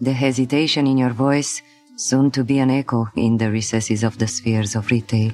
the hesitation in your voice, soon to be an echo in the recesses of the spheres of retail.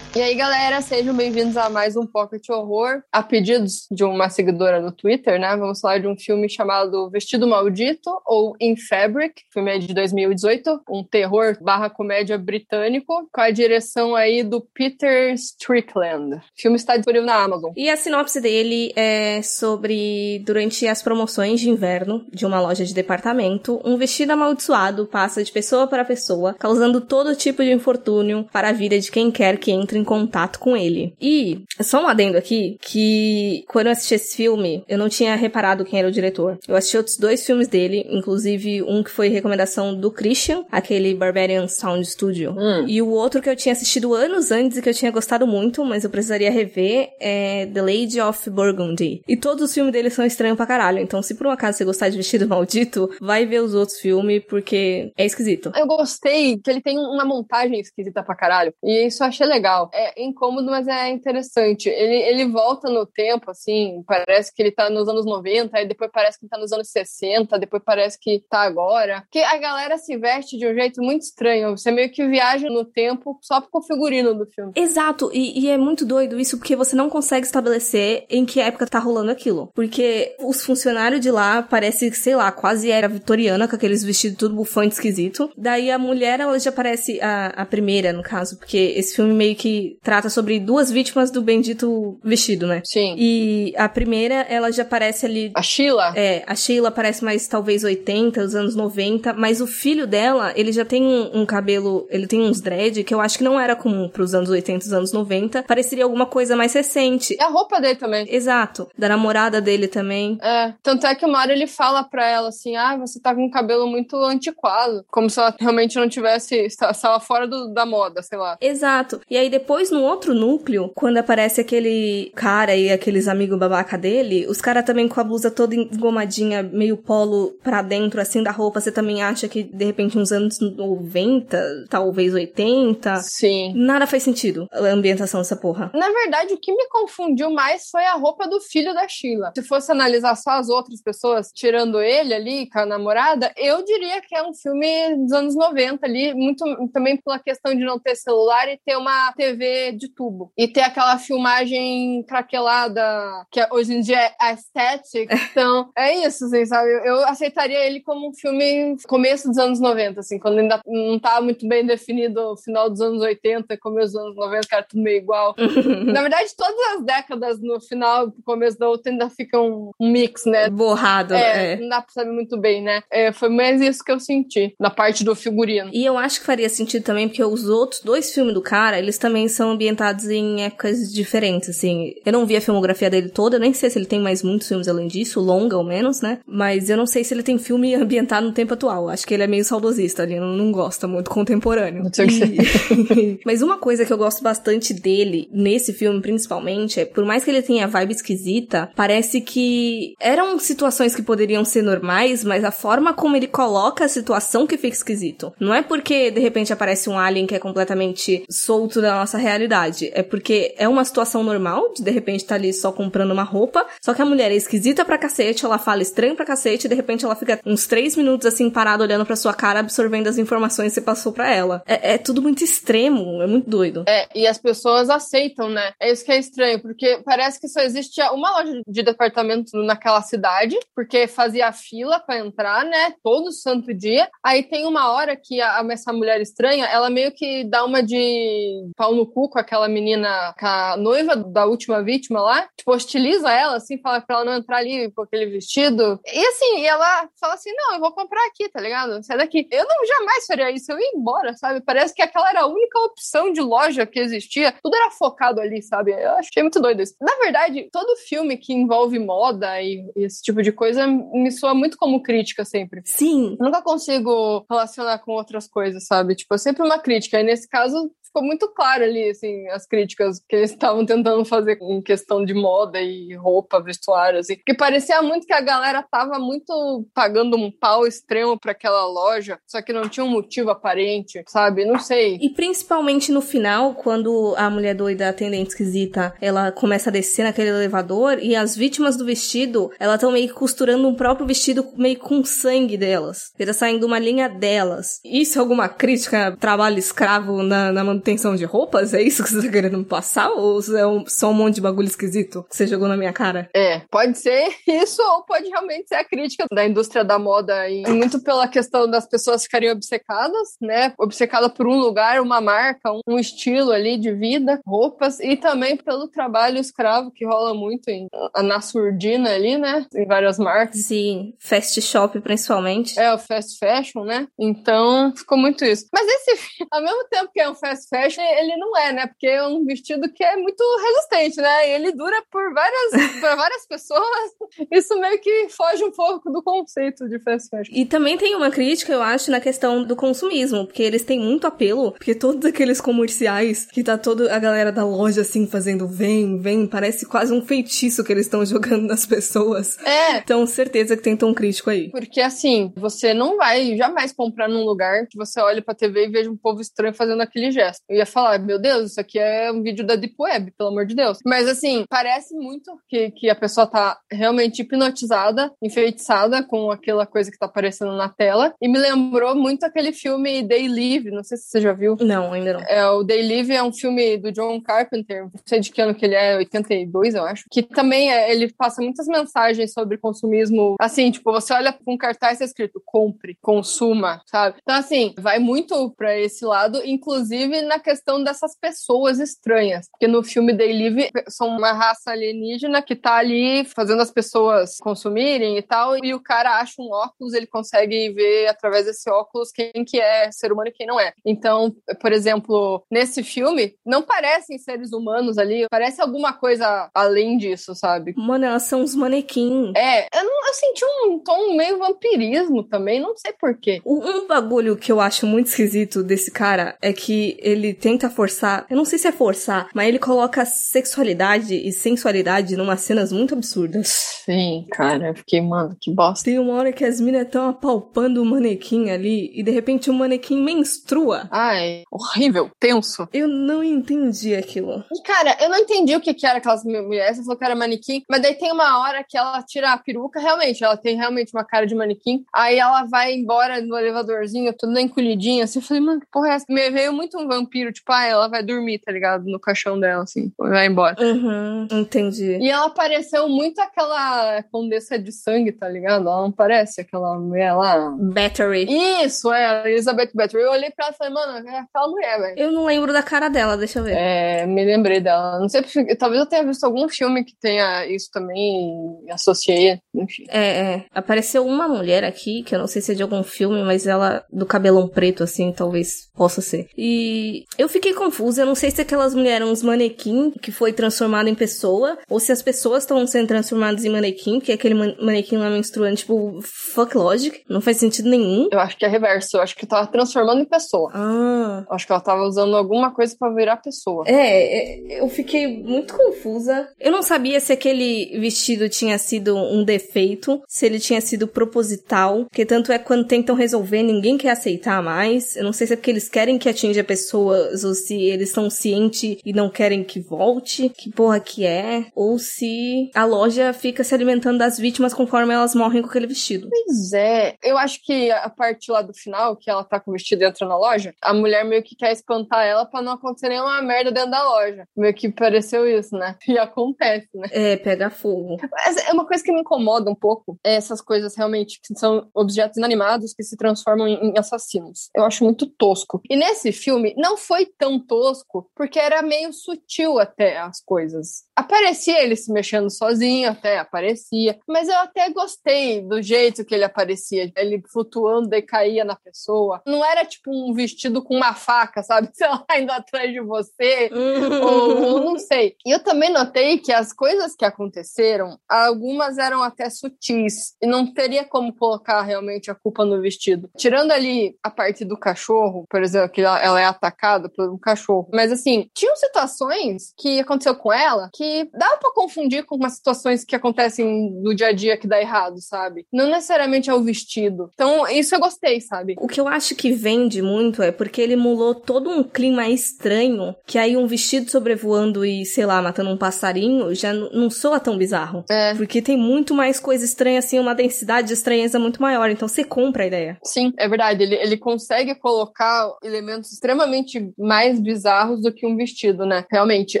E aí, galera, sejam bem-vindos a mais um Pocket Horror. A pedidos de uma seguidora no Twitter, né? Vamos falar de um filme chamado Vestido Maldito, ou In Fabric. O filme é de 2018, um terror barra comédia britânico, com a direção aí do Peter Strickland. O filme está disponível na Amazon. E a sinopse dele é sobre, durante as promoções de inverno de uma loja de departamento, um vestido amaldiçoado passa de pessoa para pessoa, causando todo tipo de infortúnio para a vida de quem quer que entre em contato com ele. E, só um adendo aqui, que quando eu assisti esse filme, eu não tinha reparado quem era o diretor. Eu assisti outros dois filmes dele, inclusive um que foi recomendação do Christian, aquele Barbarian Sound Studio. Hum. E o outro que eu tinha assistido anos antes e que eu tinha gostado muito, mas eu precisaria rever, é The Lady of Burgundy. E todos os filmes dele são estranhos pra caralho. Então, se por um acaso você gostar de Vestido Maldito, vai ver os outros filmes, porque é esquisito. Eu gostei que ele tem uma montagem esquisita pra caralho. E isso eu achei legal. É incômodo, mas é interessante. Ele, ele volta no tempo, assim, parece que ele tá nos anos 90, aí depois parece que ele tá nos anos 60, depois parece que tá agora. Porque a galera se veste de um jeito muito estranho. Você meio que viaja no tempo só pro figurino do filme. Exato, e, e é muito doido isso porque você não consegue estabelecer em que época tá rolando aquilo. Porque os funcionários de lá parece, sei lá, quase era vitoriana, com aqueles vestidos tudo bufante esquisito. Daí a mulher, ela já parece a, a primeira, no caso, porque esse filme meio que trata sobre duas vítimas do bendito vestido, né? Sim. E a primeira, ela já parece ali. A Sheila? É, a Sheila parece mais talvez 80, os anos 90, mas o filho dela, ele já tem um, um cabelo, ele tem uns dread que eu acho que não era comum pros anos 80, os anos 90, pareceria alguma coisa mais recente. E a roupa dele também. Exato, da namorada dele também. É, tanto é que uma hora ele fala pra ela assim, ah, você tá com um cabelo muito antiquado, como se ela realmente não tivesse, estava fora do, da moda, sei lá. Exato. E aí depois no outro núcleo, quando aparece aquele cara e aqueles amigos babaca dele, os caras também com a blusa toda engomadinha, meio polo pra dentro assim da roupa, você também acha que de repente uns anos 90, talvez 80? Sim. Nada faz sentido a ambientação dessa porra. Na verdade, o que me confundiu mais foi a roupa do filho da Sheila. Se fosse analisar só as outras pessoas, tirando ele ali com a namorada, eu diria que é um filme dos anos 90 ali, muito também pela questão de não ter celular e ter uma TV de tubo. E ter aquela filmagem craquelada, que hoje em dia é aesthetic. Então, é isso, assim, sabe? Eu aceitaria ele como um filme começo dos anos 90, assim, quando ainda não tá muito bem definido o final dos anos 80 e começo dos anos 90, que era tudo meio igual. Na verdade, todas as décadas, no final e começo da outra, ainda fica um, um mix, né? Borrado, É, é. não dá pra saber muito bem, né? É, foi mais isso que eu senti, na parte do figurino. E eu acho que faria sentido também, porque os outros dois filmes do cara, eles também são ambientados em épocas diferentes, assim. Eu não vi a filmografia dele toda, eu nem sei se ele tem mais muitos filmes além disso, longa ou menos, né? Mas eu não sei se ele tem filme ambientado no tempo atual. Acho que ele é meio saudosista, ele não, não gosta muito contemporâneo. Não sei o que E- Mas uma coisa que eu gosto bastante dele, nesse filme principalmente, é por mais que ele tenha vibe esquisita, parece que eram situações que poderiam ser normais, mas a forma como ele coloca a situação que fica esquisito. Não é porque de repente aparece um alien que é completamente solto da nossa realidade. É porque é uma situação normal, de de repente tá ali só comprando uma roupa, só que a mulher é esquisita pra cacete, ela fala estranho pra cacete, e de repente ela fica uns três minutos assim parada olhando pra sua cara, absorvendo as informações que você passou pra ela. É, é tudo muito extremo, é muito doido. É, e as pessoas aceitam, né? É isso que é estranho, porque parece que só existe uma loja de departamento naquela cidade, porque fazia fila pra entrar, né? Todo santo dia. Aí tem uma hora que a, essa mulher estranha, ela meio que dá uma de pau no cu com aquela menina, com a noiva da última vítima lá, tipo, hostiliza ela, assim, fala pra ela não entrar ali com aquele vestido. E assim, e ela fala assim: não, eu vou comprar aqui, tá ligado? Sai daqui. Eu não jamais faria isso, eu ia embora, sabe? Parece que aquela era a única opção de loja que existia. Tudo era focado ali, sabe? Eu achei muito doido isso. Na verdade, todo filme que envolve moda e e esse tipo de coisa me soa muito como crítica sempre. Sim, Eu nunca consigo relacionar com outras coisas, sabe? Tipo, é sempre uma crítica. E nesse caso, ficou muito claro ali, assim, as críticas que eles estavam tentando fazer em questão de moda e roupa, vestuário, assim. Que parecia muito que a galera tava muito pagando um pau extremo para aquela loja, só que não tinha um motivo aparente, sabe? Não sei. E principalmente no final, quando a mulher doida, atendente esquisita, ela começa a descer naquele elevador e as vítimas do vestido, elas estão meio que costurando um próprio vestido meio com sangue delas. Ele tá saindo uma linha delas. Isso é alguma crítica trabalho escravo na, na manutenção de roupas? É isso que você tá querendo passar? Ou é um, só um monte de bagulho esquisito que você jogou na minha cara? É, pode ser isso ou pode realmente ser a crítica da indústria da moda e muito pela questão das pessoas ficarem obcecadas, né? Obcecada por um lugar, uma marca, um, um estilo ali de vida, roupas e também pelo trabalho escravo que rola muito em, na surdina ali, né? Em várias marcas. Sim, fast shop principalmente. É, o fast fashion, né? Então, ficou muito isso. Mas esse, ao mesmo tempo que é um fast fashion, ele não é, né? Porque é um vestido que é muito resistente, né? E ele dura por várias, por várias pessoas. Isso meio que foge um pouco do conceito de fast fashion. E também tem uma crítica, eu acho, na questão do consumismo, porque eles têm muito apelo, porque todos aqueles comerciais que tá toda a galera da loja assim fazendo vem, vem, parece quase um feitiço que eles estão jogando nas pessoas. É. Então, certeza que tem tom crítico aí. Porque assim, você não vai jamais comprar num lugar que você olha pra TV e veja um povo estranho fazendo aquele gesto. Eu ia falar, meu Deus, isso aqui é um vídeo da Deep Web, pelo amor de Deus. Mas assim, parece muito que, que a pessoa tá realmente hipnotizada, enfeitiçada com aquela coisa que tá aparecendo na tela. E me lembrou muito aquele filme Day Live, não sei se você já viu. Não, ainda não. É, o Day Live é um filme do John Carpenter, não sei de que ano que ele é, 82, eu acho. Que também é, ele passa muitas mensagens sobre consumismo. Assim, tipo, você olha com um cartaz tá escrito compre, consuma, sabe? Então, assim, vai muito para esse lado, inclusive na questão dessas pessoas estranhas. Porque no filme Day Live são uma raça alienígena que tá ali fazendo as pessoas consumirem e tal, e o cara acha um óculos, ele consegue ver através desse óculos quem que é ser humano e quem não é. Então, por exemplo, nesse filme, não parecem seres humanos ali, parece alguma coisa além disso, sabe? Mano, elas são uns manequins. É, eu, não, eu senti um tom meio vampirismo também, não sei porquê. Um bagulho que eu acho muito esquisito desse cara é que ele tenta forçar, eu não sei se é forçar, mas ele coloca sexualidade e sensualidade numa cenas muito absurdas. Sim, cara, eu fiquei, mano, que bosta. Tem uma hora que as minas estão apalpando o manequim ali e de repente o manequim menstrua. Ai, horrível, tenso. Eu não entendi aquilo. E, cara, eu não entendi o que, que era aquelas mulheres, você falou que era manequim, mas daí tem uma hora que ela tira a peruca, realmente, ela tem realmente uma cara de manequim, aí ela vai embora no elevadorzinho, toda encolhidinha, assim, eu falei, mano, que porra é essa? Me veio muito um vampiro, tipo, ah, ela vai dormir, tá ligado? No caixão dela, assim, vai embora. Uhum, entendi. E ela pareceu muito aquela condessa de sangue, tá ligado? Ela não parece aquela mulher lá. Battery. Isso, é, Elizabeth Battery. Eu olhei pra ela e falei, mano, é aquela mulher, velho. Eu não lembro da cara dela, deixa eu ver. É, me lembrei dela. Não sei, talvez eu tenha visto algum filme que tenha isso também e associei, enfim. É, é. Apareceu uma mulher aqui, que eu não sei se é de algum filme, mas ela do cabelão preto, assim, talvez possa ser. E eu fiquei confusa, eu não sei se aquelas mulheres eram uns manequim que foi transformado em pessoa, ou se as pessoas estão sendo transformadas em manequim, que é aquele manequim lá menstruando, tipo, fuck logic, não faz sentido nenhum. Eu acho que é reverso, eu acho que tava transformando em pessoa. Ah. Eu acho que ela tava usando alguma coisa para virar pessoa. É, é, eu fiquei muito confusa. Eu não sabia se aquele vestido tinha sido um defeito, se ele tinha sido proposital, porque tanto é quando tentam resolver, ninguém quer aceitar mais. Eu não sei se é porque eles querem que atinja pessoas ou se eles são cientes e não querem que volte, que porra que é, ou se a loja fica se alimentando das vítimas conforme elas morrem com aquele vestido. Pois é, eu acho que a parte lá do final, que ela tá com o vestido e entra na loja, a mulher meio que quer espantar ela para não acontecer nenhuma merda dentro da loja. Meio que pareceu isso, né? E acontece, né? É, pega fogo. Mas é uma coisa que me incomoda um pouco, é essas coisas realmente que são objetos inanimados que se transformam em assassinos. Eu acho muito tosco. E nesse filme não foi tão tosco, porque era meio sutil até as coisas. Aparecia ele se mexendo sozinho, até aparecia, mas eu até gostei do jeito que ele aparecia, ele flutuando e caía na pessoa. Não era tipo um vestido com uma faca, sabe? Sei lá, indo atrás de você, ou, ou não sei. E eu também notei que as coisas que aconteceram, algumas eram até sutis, e não teria como colocar realmente a culpa no vestido. Tirando ali a parte do cachorro, por exemplo, que ela é atacada atacada por um cachorro. Mas assim, tinham situações que aconteceu com ela que dá para confundir com umas situações que acontecem no dia a dia que dá errado, sabe? Não necessariamente é o vestido. Então, isso eu gostei, sabe? O que eu acho que vende muito é porque ele mulou todo um clima estranho, que aí um vestido sobrevoando e, sei lá, matando um passarinho já não soa tão bizarro. É. Porque tem muito mais coisa estranha, assim, uma densidade de estranheza muito maior. Então você compra a ideia. Sim, é verdade. Ele, ele consegue colocar elementos extremamente mais bizarros do que um vestido, né? Realmente,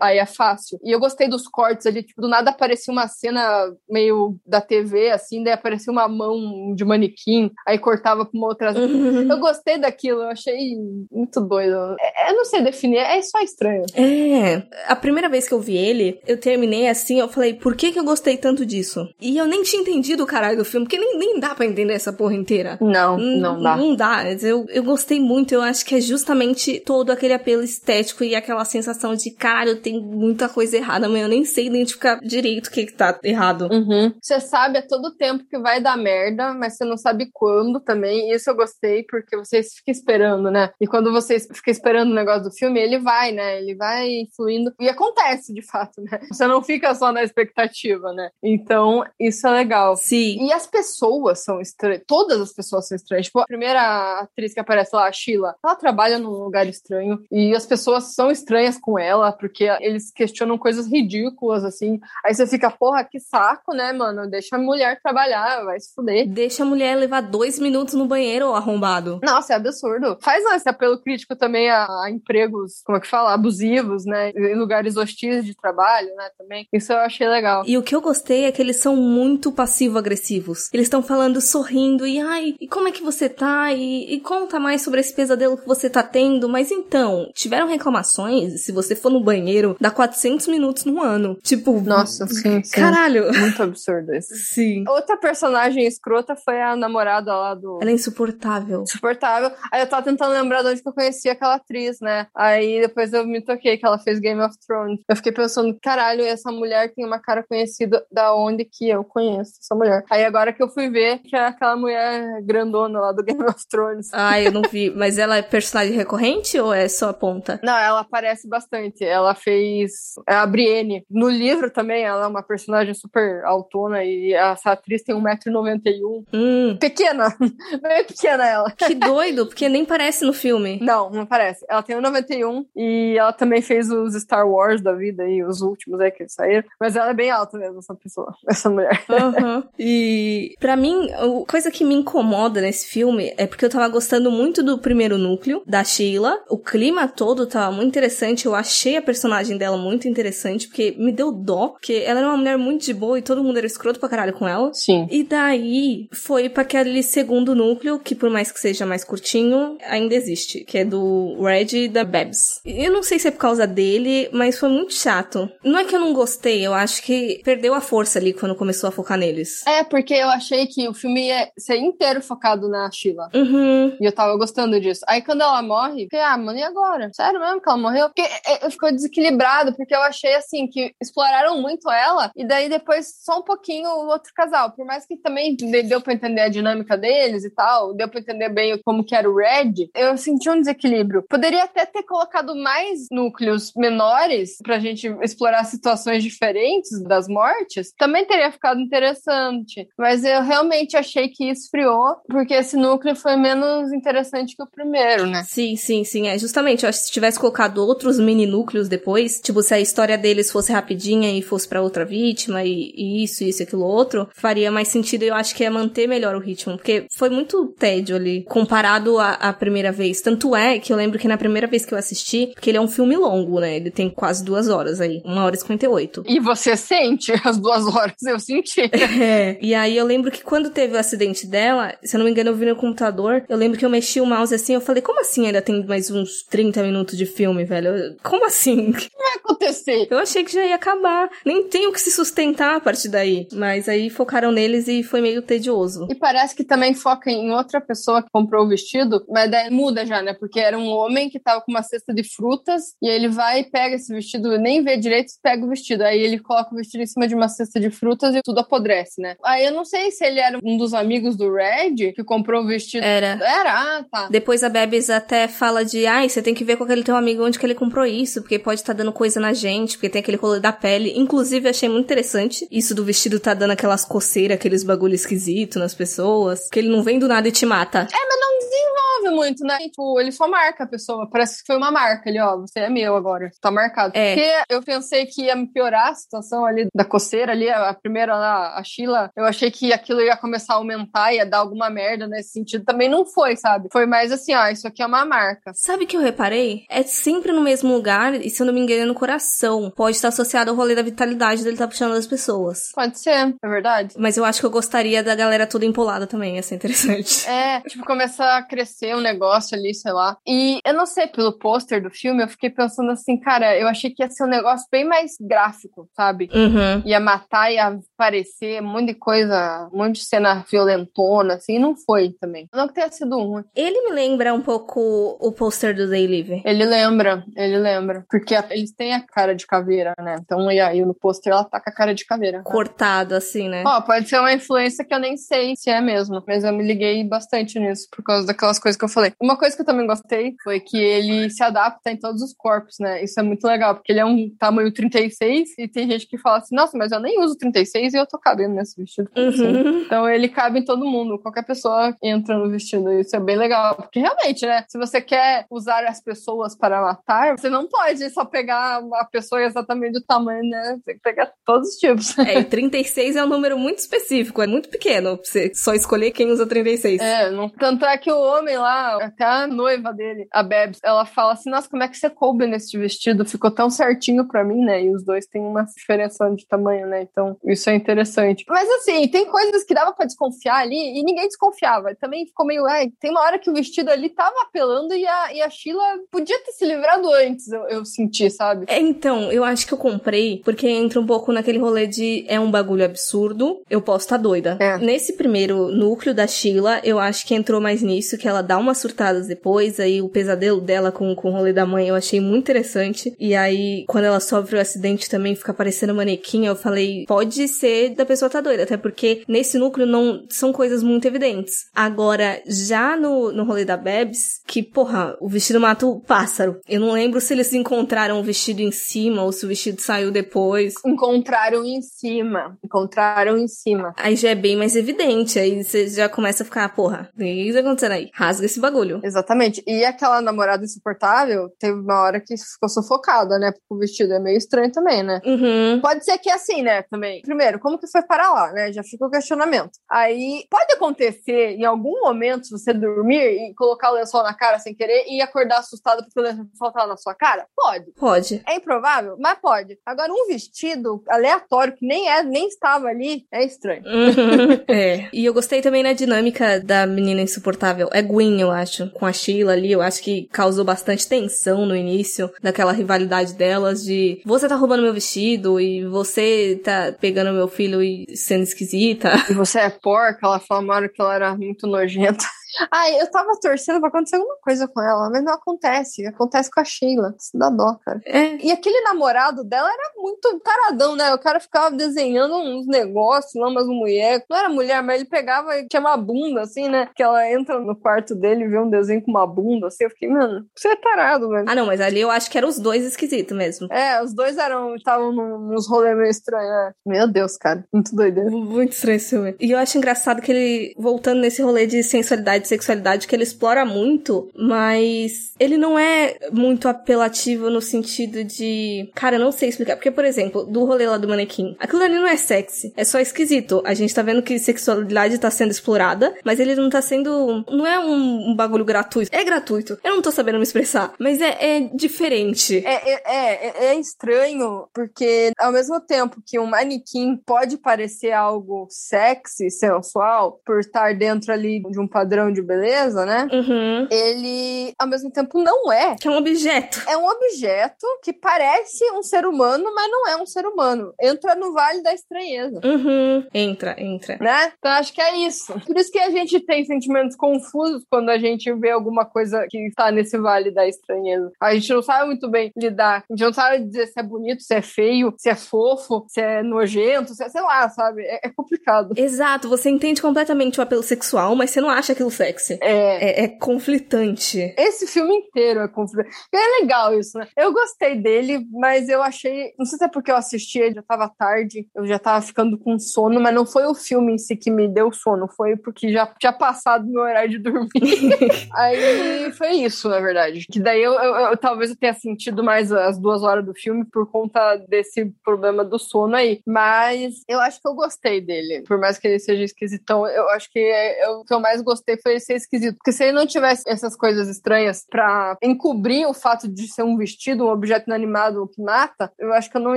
aí é fácil. E eu gostei dos cortes ali, tipo, do nada aparecia uma cena meio da TV, assim, daí aparecia uma mão de manequim, aí cortava pra uma outra. eu gostei daquilo, eu achei muito doido. É, eu não sei definir, é só estranho. É. A primeira vez que eu vi ele, eu terminei assim, eu falei, por que que eu gostei tanto disso? E eu nem tinha entendido o caralho do filme, porque nem, nem dá pra entender essa porra inteira. Não, não dá. Não dá. Eu, eu gostei muito, eu acho que é justamente todo aquele apelo estético e aquela sensação de, caralho, tem muita coisa errada, mas eu nem sei identificar direito o que, que tá errado. Uhum. Você sabe a todo tempo que vai dar merda, mas você não sabe quando também. Isso eu gostei, porque vocês ficam esperando, né? E quando vocês ficam esperando o negócio do filme, ele vai, né? Ele vai fluindo. E acontece, de fato, né? Você não fica só na expectativa, né? Então, isso é legal. Sim. E as pessoas são estranhas. Todas as pessoas são estranhas. Tipo, a primeira atriz que aparece lá, a Sheila, ela trabalha num lugar estranho. E as pessoas são estranhas com ela, porque eles questionam coisas ridículas, assim. Aí você fica, porra, que saco, né, mano? Deixa a mulher trabalhar, vai se fuder. Deixa a mulher levar dois minutos no banheiro, arrombado. Nossa, é absurdo. Faz esse apelo crítico também a, a empregos, como é que fala? Abusivos, né? Em lugares hostis de trabalho, né? Também. Isso eu achei legal. E o que eu gostei é que eles são muito passivo-agressivos. Eles estão falando sorrindo e ai, e como é que você tá? E, e conta mais sobre esse pesadelo que você tá tendo. Mas então, tiveram reclamações? Se você for no banheiro, dá 400 minutos no ano. Tipo, Nossa, sim, sim. caralho. Muito absurdo isso. Sim. Outra personagem escrota foi a namorada lá do. Ela é insuportável. Insuportável. Aí eu tava tentando lembrar de onde que eu conheci aquela atriz, né? Aí depois eu me toquei que ela fez Game of Thrones. Eu fiquei pensando, caralho, essa mulher tem uma cara conhecida da onde que eu conheço essa mulher. Aí agora que eu fui ver que é aquela mulher grandona lá do Game of Thrones. Ah, eu não vi. Mas ela é personagem recorrente ou é só a ponta? Não, ela aparece bastante. Ela fez é a Brienne. No livro também, ela é uma personagem super altona e essa atriz tem 1,91m. Hum, Pequena. Bem pequena ela. que doido, porque nem parece no filme. Não, não parece. Ela tem 1,91 e ela também fez os Star Wars da vida e os últimos aí que saíram. Mas ela é bem alta mesmo, essa pessoa, essa mulher. Aham. E pra mim, a coisa que me incomoda nesse filme é porque eu tava gostando muito do primeiro núcleo, da Sheila. O clima todo tava muito interessante. Eu achei a personagem dela muito interessante, porque me deu dó, porque ela era uma mulher muito de boa e todo mundo era escroto pra caralho com ela. Sim. E daí foi pra aquele segundo núcleo, que por mais que seja mais curtinho, ainda existe, que é do Red e da Babs. Eu não sei se é por causa dele, mas foi muito chato. Não é que eu não gostei, eu acho que perdeu a força ali quando começou a focar neles. É, porque eu achei que o filme ia ser inteiro focado na Sheila. Uhum. E eu tava gostando disso. Aí quando ela morre, fiquei, ah, mano, e agora? Sério mesmo que ela morreu? Porque é, eu ficou desequilibrado, porque eu achei assim que exploraram muito ela, e daí depois só um pouquinho o outro casal. Por mais que também de- deu pra entender a dinâmica deles e tal, deu pra entender bem como que era o Red, eu senti um desequilíbrio. Poderia até ter colocado mais núcleos menores pra gente explorar situações diferentes das mortes. Também teria ficado interessante. Mas eu realmente achei que esfriou, porque esse núcleo foi menos interessante que o primeiro, né? Sim, sim, sim. É justamente, eu acho que se tivesse colocado outros mini núcleos depois, tipo, se a história deles fosse rapidinha e fosse pra outra vítima e, e isso, isso, aquilo outro, faria mais sentido e eu acho que ia manter melhor o ritmo, porque foi muito tédio ali, comparado à, à primeira vez. Tanto é que eu lembro que na primeira vez que eu assisti, porque ele é um filme longo, né? Ele tem quase duas horas aí, uma hora e cinquenta e oito. E você sente as duas horas, eu senti. É. E aí eu lembro que quando teve o acidente dela, se eu não me engano, eu vi no computador, eu lembro que eu mexi o mouse assim, eu falei, como assim ainda tem mais uns 30 minutos de filme, velho? Como assim? Mas acontecer. Eu achei que já ia acabar. Nem tem o que se sustentar a partir daí. Mas aí focaram neles e foi meio tedioso. E parece que também foca em outra pessoa que comprou o vestido, mas daí muda já, né? Porque era um homem que tava com uma cesta de frutas e ele vai e pega esse vestido, nem vê direito, pega o vestido. Aí ele coloca o vestido em cima de uma cesta de frutas e tudo apodrece, né? Aí eu não sei se ele era um dos amigos do Red que comprou o vestido. Era. Era, ah, tá. Depois a Bebes até fala de, ai, você tem que ver com aquele teu amigo onde que ele comprou isso, porque pode estar tá dando coisa na gente, porque tem aquele rolê da pele. Inclusive, achei muito interessante isso do vestido tá dando aquelas coceiras, aqueles bagulho esquisito nas pessoas, que ele não vem do nada e te mata. É, mas não desenvolve muito, né? Tipo, ele só marca a pessoa. Parece que foi uma marca ali, ó. Você é meu agora. Tá marcado. É. Porque eu pensei que ia piorar a situação ali da coceira ali, a primeira lá, a Sheila. Eu achei que aquilo ia começar a aumentar, ia dar alguma merda nesse sentido. Também não foi, sabe? Foi mais assim, ó, isso aqui é uma marca. Sabe o que eu reparei? É sempre no mesmo lugar, e se eu não me engano, é no coração. Pode estar associado ao rolê da vitalidade dele estar tá puxando as pessoas. Pode ser, é verdade. Mas eu acho que eu gostaria da galera toda empolada também, ia ser interessante. É, tipo, começar a crescer um negócio ali, sei lá. E eu não sei, pelo pôster do filme, eu fiquei pensando assim, cara, eu achei que ia ser um negócio bem mais gráfico, sabe? Uhum. Ia matar, ia aparecer, um monte de coisa, um monte de cena violentona, assim, e não foi também. Não que tenha sido ruim. Ele me lembra um pouco o pôster do Day Live. Ele lembra, ele lembra. Porque a, eles têm a cara de caveira, né? Então, e aí no pôster ela tá com a cara de caveira. Cortado, assim, né? Ó, pode ser uma influência que eu nem sei se é mesmo, mas eu me liguei bastante nisso por causa daquelas coisas que eu falei. Uma coisa que eu também gostei foi que ele se adapta em todos os corpos, né? Isso é muito legal, porque ele é um tamanho 36 e tem gente que fala assim: nossa, mas eu nem uso 36 e eu tô cabendo nesse vestido. Assim. Uhum. Então ele cabe em todo mundo, qualquer pessoa entra no vestido. Isso é bem legal, porque realmente, né? Se você quer usar as pessoas para matar, você não pode só pegar a pessoa exatamente do tamanho, né? Você tem que pegar todos os tipos. É, e 36 é um número muito específico, é muito pequeno pra você só escolher quem usa 36. É, não... tanto é que o homem lá, até a noiva dele, a Bebs, ela fala assim: Nossa, como é que você coube nesse vestido? Ficou tão certinho pra mim, né? E os dois têm uma diferença de tamanho, né? Então, isso é interessante. Mas assim, tem coisas que dava pra desconfiar ali e ninguém desconfiava. Também ficou meio. Ai, tem uma hora que o vestido ali tava apelando e a, e a Sheila podia ter se livrado antes, eu, eu senti, sabe? É, então, eu acho que eu comprei porque entra um pouco naquele rolê de é um bagulho absurdo, eu posso estar tá doida. É. Nesse primeiro núcleo da Sheila, eu acho que entrou mais nisso, que ela dá umas surtadas depois, aí o pesadelo dela com, com o rolê da mãe eu achei muito interessante. E aí, quando ela sofre o acidente também fica parecendo manequim, eu falei, pode ser da pessoa tá doida, até porque nesse núcleo não são coisas muito evidentes. Agora, já no, no rolê da Bebs, que, porra, o vestido mata o pássaro. Eu não lembro se eles encontraram o vestido em cima ou se o vestido saiu depois. Encontraram em cima. Encontraram em cima. Aí já é bem mais evidente. Aí você já começa a ficar, porra, o que tá acontecendo aí? Rasga esse bagulho. Exatamente. E aquela namorada insuportável, teve uma hora que ficou sufocada, né? Porque o vestido é meio estranho também, né? Uhum. Pode ser que é assim, né? Também. Primeiro, como que foi parar lá, né? Já fica o questionamento. Aí, pode acontecer em algum momento você dormir e colocar o lençol na cara sem querer e acordar assustado porque o tava na sua cara? Pode. Pode. É improvável, mas pode. Agora, um vestido aleatório que nem é, nem estava ali, é estranho. Uhum. é. E eu gostei também na dinâmica da menina insuportável. É Gwen, eu acho, com a Sheila ali. Eu acho que causou bastante tensão no início daquela rivalidade delas de você tá roubando meu vestido e você tá pegando meu filho e sendo esquisita. E você é porca, ela falaram que ela era muito nojenta. Ai, eu tava torcendo pra acontecer alguma coisa com ela, mas não acontece. Acontece com a Sheila. Isso dá dó, cara. É. E aquele namorado dela era muito taradão, né? O cara ficava desenhando uns negócios lá, umas mulheres. Não era mulher, mas ele pegava e tinha uma bunda, assim, né? Que ela entra no quarto dele e vê um desenho com uma bunda, assim. Eu fiquei, mano, você é tarado, velho. Ah, não, mas ali eu acho que eram os dois esquisitos mesmo. É, os dois eram, estavam nos rolês meio estranhos, né? Meu Deus, cara. Muito doideira. Muito estranho esse filme. E eu acho engraçado que ele, voltando nesse rolê de sensualidade e sexualidade, que ele explora muito, mas ele não é muito apelativo no sentido de. Cara, eu não sei explicar. Porque, por exemplo, do rolê lá do manequim, aquilo ali não é sexy. É só esquisito. A gente tá vendo que sexualidade tá sendo explorada, mas ele não tá sendo. Não é um, um bagulho gratuito. É gratuito. Eu não tô sabendo me expressar. Mas é, é diferente. É, é, é, é estranho, porque ao mesmo tempo que um manequim pode parecer algo sexy, sensual, por estar dentro ali de um padrão de beleza, né? Uhum. Ele, ao mesmo tempo, não é. Que é um objeto. É um objeto que parece um ser humano, mas não é um ser humano. Entra no vale da estranheza. Uhum. Entra, entra. Né? Então acho que é isso. Por isso que a gente tem sentimentos confusos quando a gente vê alguma coisa que está nesse vale da estranheza. A gente não sabe muito bem lidar. A gente não sabe dizer se é bonito, se é feio, se é fofo, se é nojento, se é, sei lá, sabe? É, é complicado. Exato, você entende completamente o apelo sexual, mas você não acha aquilo sexy. É. É, é conflitante. Esse filme inteiro é conflitante. É legal isso, né? Eu gostei dele, mas eu achei. Não sei se é porque eu assisti, ele já tava tarde, eu já tava ficando com sono, mas não foi o filme em si que me deu sono, foi porque já tinha passado meu horário de dormir. Aí foi isso, na verdade. Que daí eu, eu, eu, talvez eu tenha sentido mais as duas horas do filme por conta desse problema do sono aí. Mas eu acho que eu gostei dele. Por mais que ele seja esquisitão, eu acho que é, o que eu mais gostei foi ele ser esquisito. Porque se ele não tivesse essas coisas estranhas pra encobrir o fato de ser um vestido, um objeto inanimado que mata, eu acho que eu não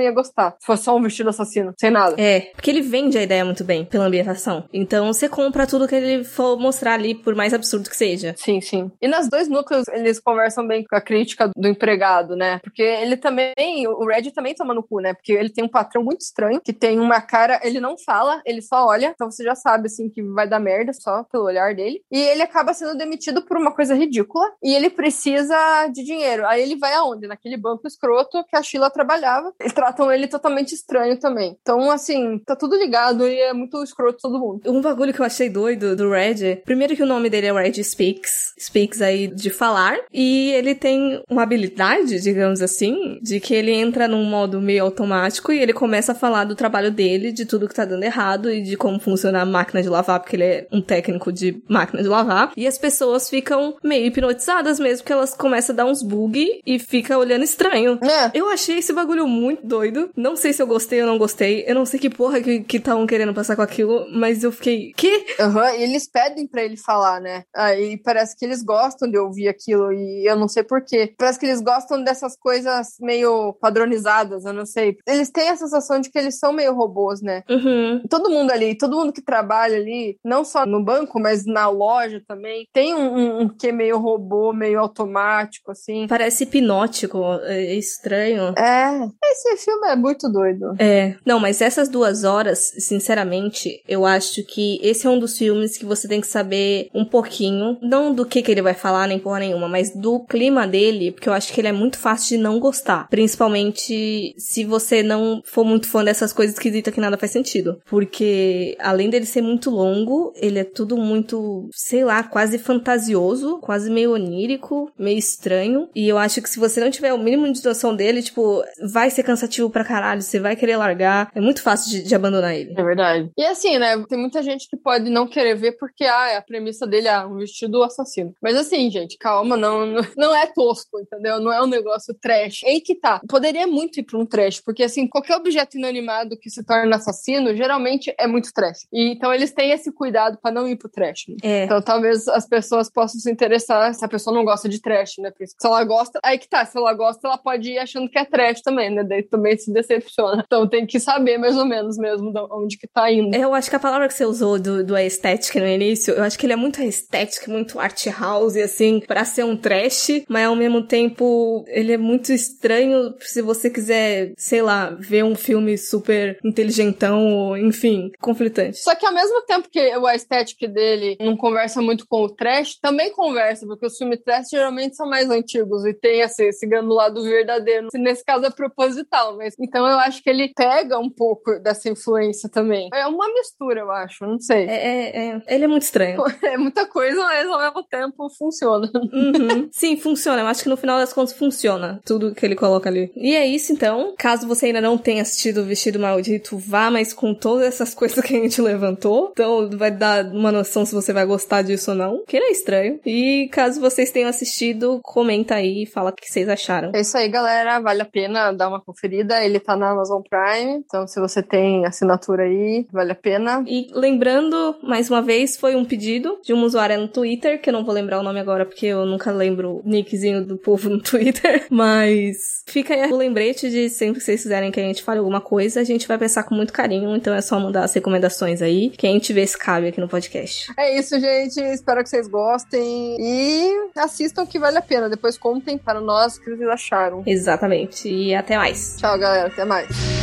ia gostar. Se fosse só um vestido assassino, sem nada. É, porque ele vende a ideia muito bem pela ambientação. Então você compra tudo que ele for mostrar ali, por mais absurdo que seja. Sim, sim. E nas dois núcleos, eles conversam bem com a crítica do empregado, né? Porque ele também, o Red também toma no cu, né? Porque ele tem um patrão muito estranho, que tem uma cara, ele não fala, ele só olha, então você já sabe, assim, que vai dar merda só pelo olhar dele. E ele acaba sendo demitido por uma coisa ridícula, e ele precisa de dinheiro. Aí ele vai aonde? Naquele banco escroto que a Sheila trabalhava. Eles tratam ele totalmente estranho também. Então, assim, tá tudo ligado e é muito escroto todo mundo. Um bagulho que eu achei doido do Red, primeiro que o nome dele é Red Speaks, Speaks aí de falar, e ele tem uma habilidade, digamos assim, de que ele entra num modo meio automático e ele começa a falar do trabalho dele, de tudo que tá dando errado e de como funciona a máquina de lavar, porque ele é um técnico de máquina de lavar, e as pessoas ficam meio hipnotizadas mesmo, porque elas começam a dar uns bug e fica olhando estranho. É. Eu achei esse bagulho muito doido. Não sei se eu gostei ou não gostei. Eu não sei que porra que estavam querendo passar com aquilo, mas eu fiquei. Que? Aham, uhum, e eles pedem para ele falar, né? Aí parece que eles gostam de ouvir aquilo e eu não sei porquê. Parece que eles gostam dessas coisas meio padronizadas, eu não sei. Eles têm a sensação de que eles são meio robôs, né? Uhum. Todo mundo ali, todo mundo que trabalha ali, não só no banco, mas na loja também, tem um, um, que meio robô, meio automático, assim. Parece hipnótico, é estranho. É, esse filme é muito doido. É, não, mas essas duas horas, sinceramente, eu acho que esse é um dos filmes que você tem que saber um pouquinho, não do que que ele vai falar, nem porra nenhuma, mas do clima dele, porque eu acho que ele é muito fácil de não gostar. Principalmente se você não for muito fã dessas coisas esquisitas que nada faz sentido. Porque, além dele ser muito longo, ele é tudo muito, sei lá, quase fantasioso, quase meio onírico, meio estranho. E eu acho que se você não tiver o mínimo de noção dele, tipo, vai ser cansativo pra caralho, você vai querer largar. É muito fácil de, de abandonar ele. É verdade. E assim, né, tem muita gente que pode não querer ver porque, ah, a premissa dele é um vestido assassino. Mas assim, gente, calma, não, não é tosco, entendeu? Não é um negócio trash. Aí que tá. Poderia muito ir pra um trash, porque assim, qualquer objeto inanimado que se torna assassino, geralmente é muito trash. E, então eles têm esse cuidado para não ir pro trash. Né? É. Então talvez as pessoas possam se interessar se a pessoa não gosta de trash, né? Se ela gosta, aí que tá. Se ela gosta, ela pode ir achando que é trash também, né? Daí também se decepciona. Então tem que saber mais ou menos mesmo de onde que tá indo. Eu acho que a palavra que você usou do, do estética no início, eu acho que ele é muito estético, muito art house, assim, para ser um trash, mas ao mesmo tempo ele é muito estranho se você quiser, sei lá, ver um filme super inteligentão, ou, enfim, conflitante. Só que ao mesmo tempo que a estética dele não conversa muito com o trash, também conversa, porque os filmes trash geralmente são mais antigos e tem esse, esse granulado verdadeiro. Nesse caso é proposital, mas então eu acho que ele pega um pouco dessa influência também. É uma mistura, eu acho, não sei. É, é, é. ele é muito estranho. É muita coisa, mas ao mesmo tempo funciona. Uhum. Sim, funciona. Eu acho que no final das contas funciona tudo que ele coloca ali. E é isso então. Caso você ainda não tenha assistido o Vestido Maldito, vá, mas com todas essas coisas que a gente levantou. Então vai dar uma noção se você vai gostar disso ou não. Que ele é estranho. E caso vocês tenham assistido, comenta aí e fala o que vocês acharam. É isso aí, galera. Vale a pena dar uma conferida. Ele tá na Amazon Prime. Então, se você tem assinatura aí, vale a pena. E lembrando, mais uma vez, foi um pedido de uma usuária no Twitter, que eu não vou lembrar o nome agora porque eu nunca lembro o nickzinho do povo no Twitter. Mas fica aí o lembrete de sempre que vocês quiserem que a gente fale alguma coisa, a gente vai pensar com muito carinho. Então é só mandar as recomendações aí, que a gente vê se cabe aqui no podcast. É isso, gente. Gente. Espero que vocês gostem. E assistam que vale a pena. Depois contem para nós o que vocês acharam. Exatamente. E até mais. Tchau, galera. Até mais.